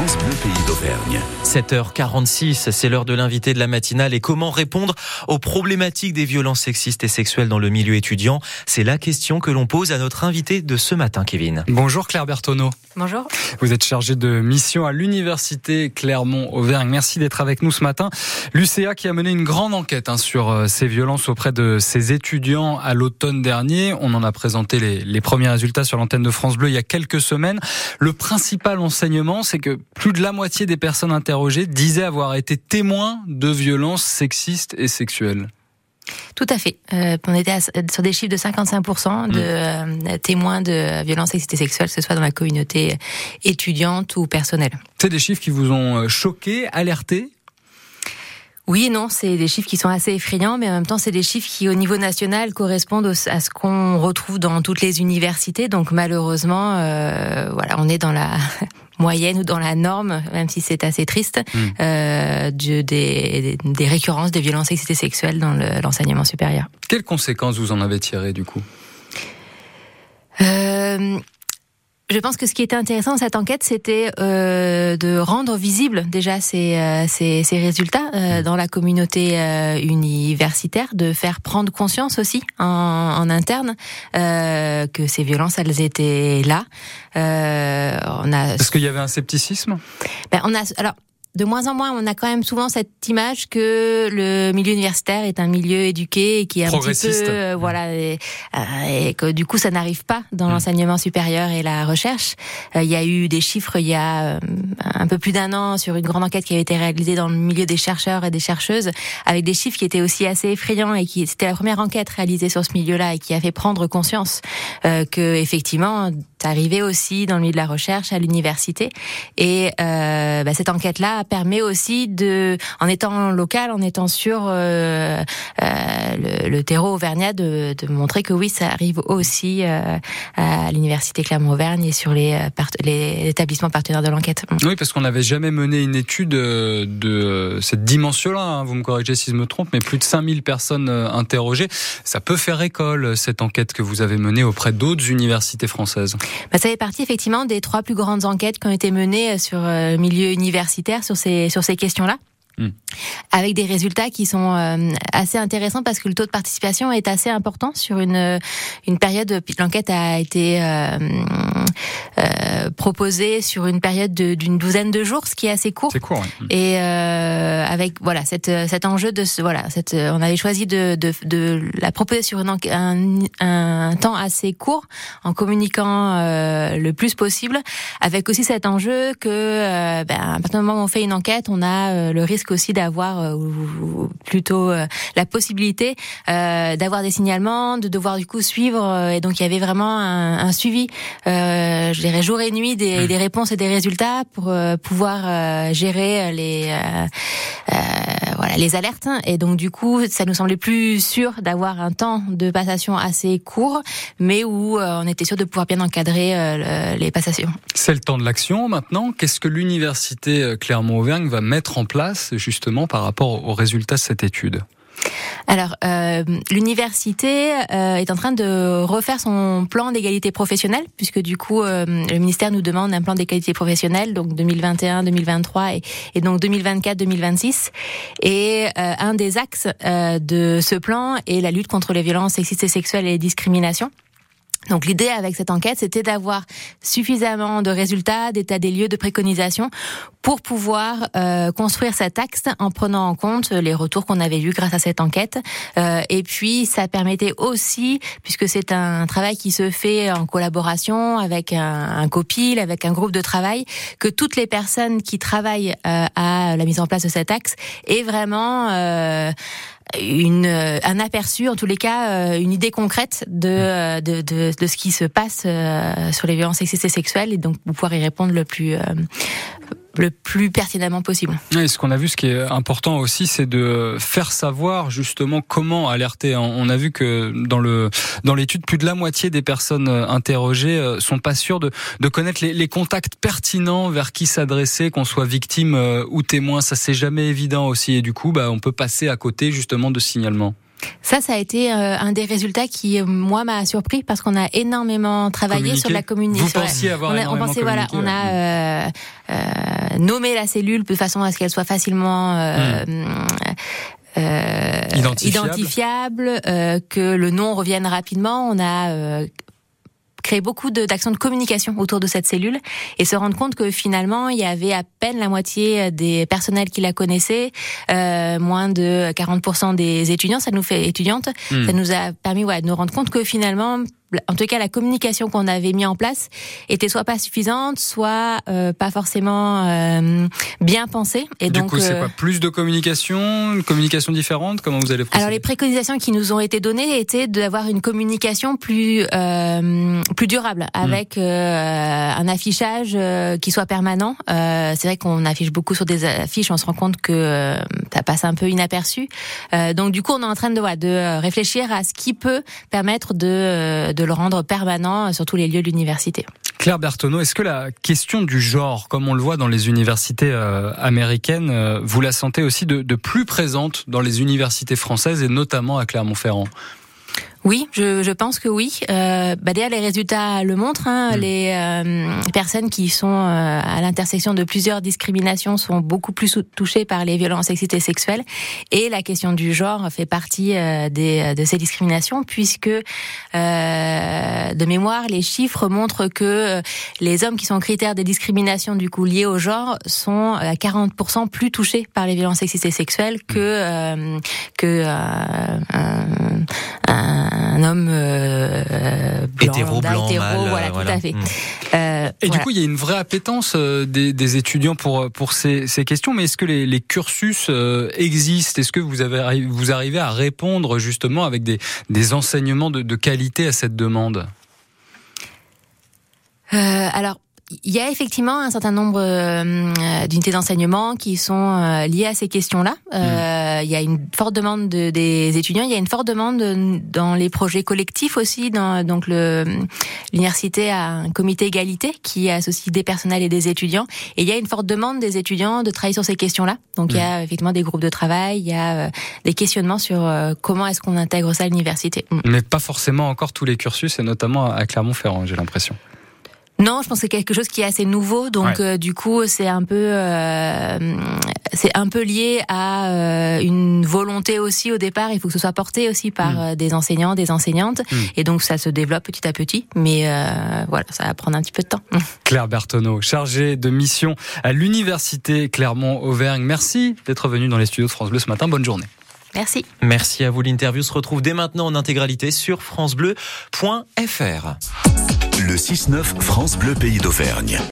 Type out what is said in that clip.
France Bleu Pays d'Auvergne. 7h46, c'est l'heure de l'invité de la matinale et comment répondre aux problématiques des violences sexistes et sexuelles dans le milieu étudiant? C'est la question que l'on pose à notre invité de ce matin, Kevin. Bonjour Claire Bertonneau. Bonjour. Vous êtes chargée de mission à l'université Clermont-Auvergne. Merci d'être avec nous ce matin. L'UCA qui a mené une grande enquête hein, sur euh, ces violences auprès de ses étudiants à l'automne dernier. On en a présenté les, les premiers résultats sur l'antenne de France Bleu il y a quelques semaines. Le principal enseignement, c'est que plus de la moitié des personnes interrogées disaient avoir été témoins de violences sexistes et sexuelles. Tout à fait. Euh, on était à, sur des chiffres de 55% de Mmh. euh, témoins de violences sexistes et sexuelles, que ce soit dans la communauté étudiante ou personnelle. C'est des chiffres qui vous ont euh, choqué, alerté? Oui et non, c'est des chiffres qui sont assez effrayants, mais en même temps, c'est des chiffres qui, au niveau national, correspondent à ce qu'on retrouve dans toutes les universités. Donc, malheureusement, euh, voilà, on est dans la moyenne ou dans la norme, même si c'est assez triste, Mm. euh, de- des, des récurrences de violences sexistes et sexuelles dans le- l'enseignement supérieur. Quelles conséquences vous en avez tirées du coup? Euh, je pense que ce qui était intéressant dans cette enquête, c'était euh, de rendre visible déjà ces, euh, ces, ces résultats euh, dans la communauté euh, universitaire, de faire prendre conscience aussi en, en interne euh, que ces violences, elles étaient là. Euh, on a Est-ce qu'il y avait un scepticisme? Ben, on a alors de moins en moins, on a quand même souvent cette image que le milieu universitaire est un milieu éduqué et qui est un petit peu euh, voilà et, euh, et que du coup ça n'arrive pas dans Mm. l'enseignement supérieur et la recherche. Euh, Il y a eu des chiffres il y a un peu plus d'un an sur une grande enquête qui avait été réalisée dans le milieu des chercheurs et des chercheuses avec des chiffres qui étaient aussi assez effrayants et qui c'était la première enquête réalisée sur ce milieu-là et qui a fait prendre conscience que effectivement ça arrivait aussi dans le milieu de la recherche à l'université et euh, bah, cette enquête-là permet aussi de, en étant local, en étant sur euh, euh, le, le terreau auvergnat, de, de montrer que oui, ça arrive aussi euh, à l'université Clermont-Auvergne et sur les, euh, les établissements partenaires de l'enquête. Oui, parce qu'on n'avait jamais mené une étude de cette dimension-là, hein, vous me corrigez si je me trompe, mais plus de 5000 personnes interrogées. Ça peut faire école, cette enquête que vous avez menée auprès d'autres universités françaises. Bah, ça fait partie effectivement des trois plus grandes enquêtes qui ont été menées sur euh, le milieu universitaire sur ces sur ces questions-là. Hmm. Avec des résultats qui sont euh, assez intéressants parce que le taux de participation est assez important sur une une période. L'enquête a été euh, euh, proposée sur une période de- d'une douzaine de jours, ce qui est assez court. C'est court. ouais. Et euh, avec voilà cet cet enjeu de ce voilà cette on avait choisi de de, de la proposer sur une un, un temps assez court en communiquant euh, le plus possible avec aussi cet enjeu que euh, ben, à partir du moment où on fait une enquête on a euh, le risque aussi d'avoir euh, plutôt euh, la possibilité euh, d'avoir des signalements de devoir du coup suivre et donc il y avait vraiment un, un suivi je dirais jour et nuit des, des réponses et des résultats pour pouvoir gérer les voilà les alertes et donc du coup ça nous semblait plus sûr d'avoir un temps de passation assez court mais où euh, on était sûr de pouvoir bien encadrer euh, le- les passations. C'est le temps de l'action maintenant. Qu'est-ce que l'université euh, Clermont-Auvergne va mettre en place justement par rapport aux résultats de cette étude? Alors, euh, l'université euh, est en train de refaire son plan d'égalité professionnelle, puisque du coup, euh, le ministère nous demande un plan d'égalité professionnelle, donc 2021-2023 et, et donc 2024-2026. Et euh, un des axes de ce plan est la lutte contre les violences sexistes et sexuelles et les discriminations. Donc l'idée avec cette enquête, c'était d'avoir suffisamment de résultats, d'état des lieux, de préconisations pour pouvoir euh, construire cet axe en prenant en compte les retours qu'on avait eus grâce à cette enquête. Euh, et puis ça permettait aussi, puisque c'est un travail qui se fait en collaboration avec un, un copil, avec un groupe de travail, que toutes les personnes qui travaillent euh, à la mise en place de cet axe aient vraiment euh, une, euh, un aperçu, en tous les cas, euh, une idée concrète de, euh, de, de, de ce qui se passe sur les violences sexistes et sexuelles. Et donc pouvoir y répondre le plus, euh, le plus pertinemment possible. Et ce qu'on a vu, ce qui est important aussi, c'est de faire savoir justement comment alerter. On a vu que dans le dans l'étude, plus de la moitié des personnes interrogées euh, sont pas sûres de, de connaître les, les contacts pertinents vers qui s'adresser, qu'on soit victime euh, ou témoin. Ça c'est jamais évident aussi, et du coup, bah, on peut passer à côté justement de signalement. Ça, ça a été euh, un des résultats qui, moi, m'a surpris parce qu'on a énormément travaillé sur la communication. Vous pensiez avoir on, a, on énormément pensait, voilà, on a euh, euh, nommer la cellule de façon à ce qu'elle soit facilement hmm. Euh, identifiable, euh, que le nom revienne rapidement. On a euh, créé beaucoup d'actions de, communication autour de cette cellule et se rendre compte que finalement il y avait à peine la moitié des personnels qui la connaissaient, moins de 40% des étudiants, ça nous fait étudiantes, hmm. ça nous a permis ouais, de nous rendre compte que finalement en tout cas la communication qu'on avait mis en place était soit pas suffisante, soit euh, pas forcément euh, bien pensée. Et du coup, c'est euh, quoi Plus de communication, une communication différente? Comment vous allez procéder? Alors les préconisations qui nous ont été données étaient d'avoir une communication plus plus durable, hmm. avec un affichage qui soit permanent. c'est vrai qu'on affiche beaucoup sur des affiches, on se rend compte que ça passe un peu inaperçu. donc du coup, on est en train de, de réfléchir à ce qui peut permettre de de le rendre permanent sur tous les lieux de l'université. Claire Bertoneau, est-ce que la question du genre, comme on le voit dans les universités euh, américaines, euh, vous la sentez aussi de, de plus présente dans les universités françaises et notamment à Clermont-Ferrand? Oui, je, je, pense que oui. Euh, bah déjà, les résultats le montrent. Hein. Mm. Les euh, personnes qui sont euh, à l'intersection de plusieurs discriminations sont beaucoup plus touchées par les violences sexistes et sexuelles. Et la question du genre fait partie euh, des, de ces discriminations, puisque de mémoire, les chiffres montrent que les hommes qui sont critères des discriminations du coup liées au genre sont à 40% plus touchés par les violences sexistes et sexuelles que que un homme euh, blanc, hétéro, blanc, hétéro, voilà, tout à fait. Euh, et du coup, il y a une vraie appétence euh, des, des étudiants pour pour ces, ces questions. Mais est-ce que les, les cursus euh, existent? Est-ce que vous avez vous arrivez à répondre justement avec des, des enseignements de, de qualité à cette demande? Euh, Alors il y a effectivement un certain nombre euh, d'unités d'enseignement qui sont euh, liées à ces questions-là. Euh. Il y a une forte demande de, des étudiants. Il y a une forte demande dans les projets collectifs aussi. Dans, donc l'université a un comité égalité qui associe des personnels et des étudiants. Et il y a une forte demande des étudiants de travailler sur ces questions-là. Donc il y a mm. effectivement des groupes de travail. Il y a des questionnements sur comment est-ce qu'on intègre ça à l'université. Mm. Mais pas forcément encore tous les cursus, et notamment à Clermont-Ferrand, j'ai l'impression. Non, je pense que c'est quelque chose qui est assez nouveau, donc euh, du coup c'est un peu euh, c'est un peu lié à euh, une volonté aussi au départ. Il faut que ce soit porté aussi par mm. des enseignants, des enseignantes, mm. et donc ça se développe petit à petit. Mais voilà, ça va prendre un petit peu de temps. Claire Bertonneau, chargée de mission à l'université Clermont-Auvergne. Merci d'être venue dans les studios de France Bleu ce matin. Bonne journée. Merci. Merci à vous. L'interview se retrouve dès maintenant en intégralité sur francebleu.fr. Le 6-9 France Bleu Pays d'Auvergne.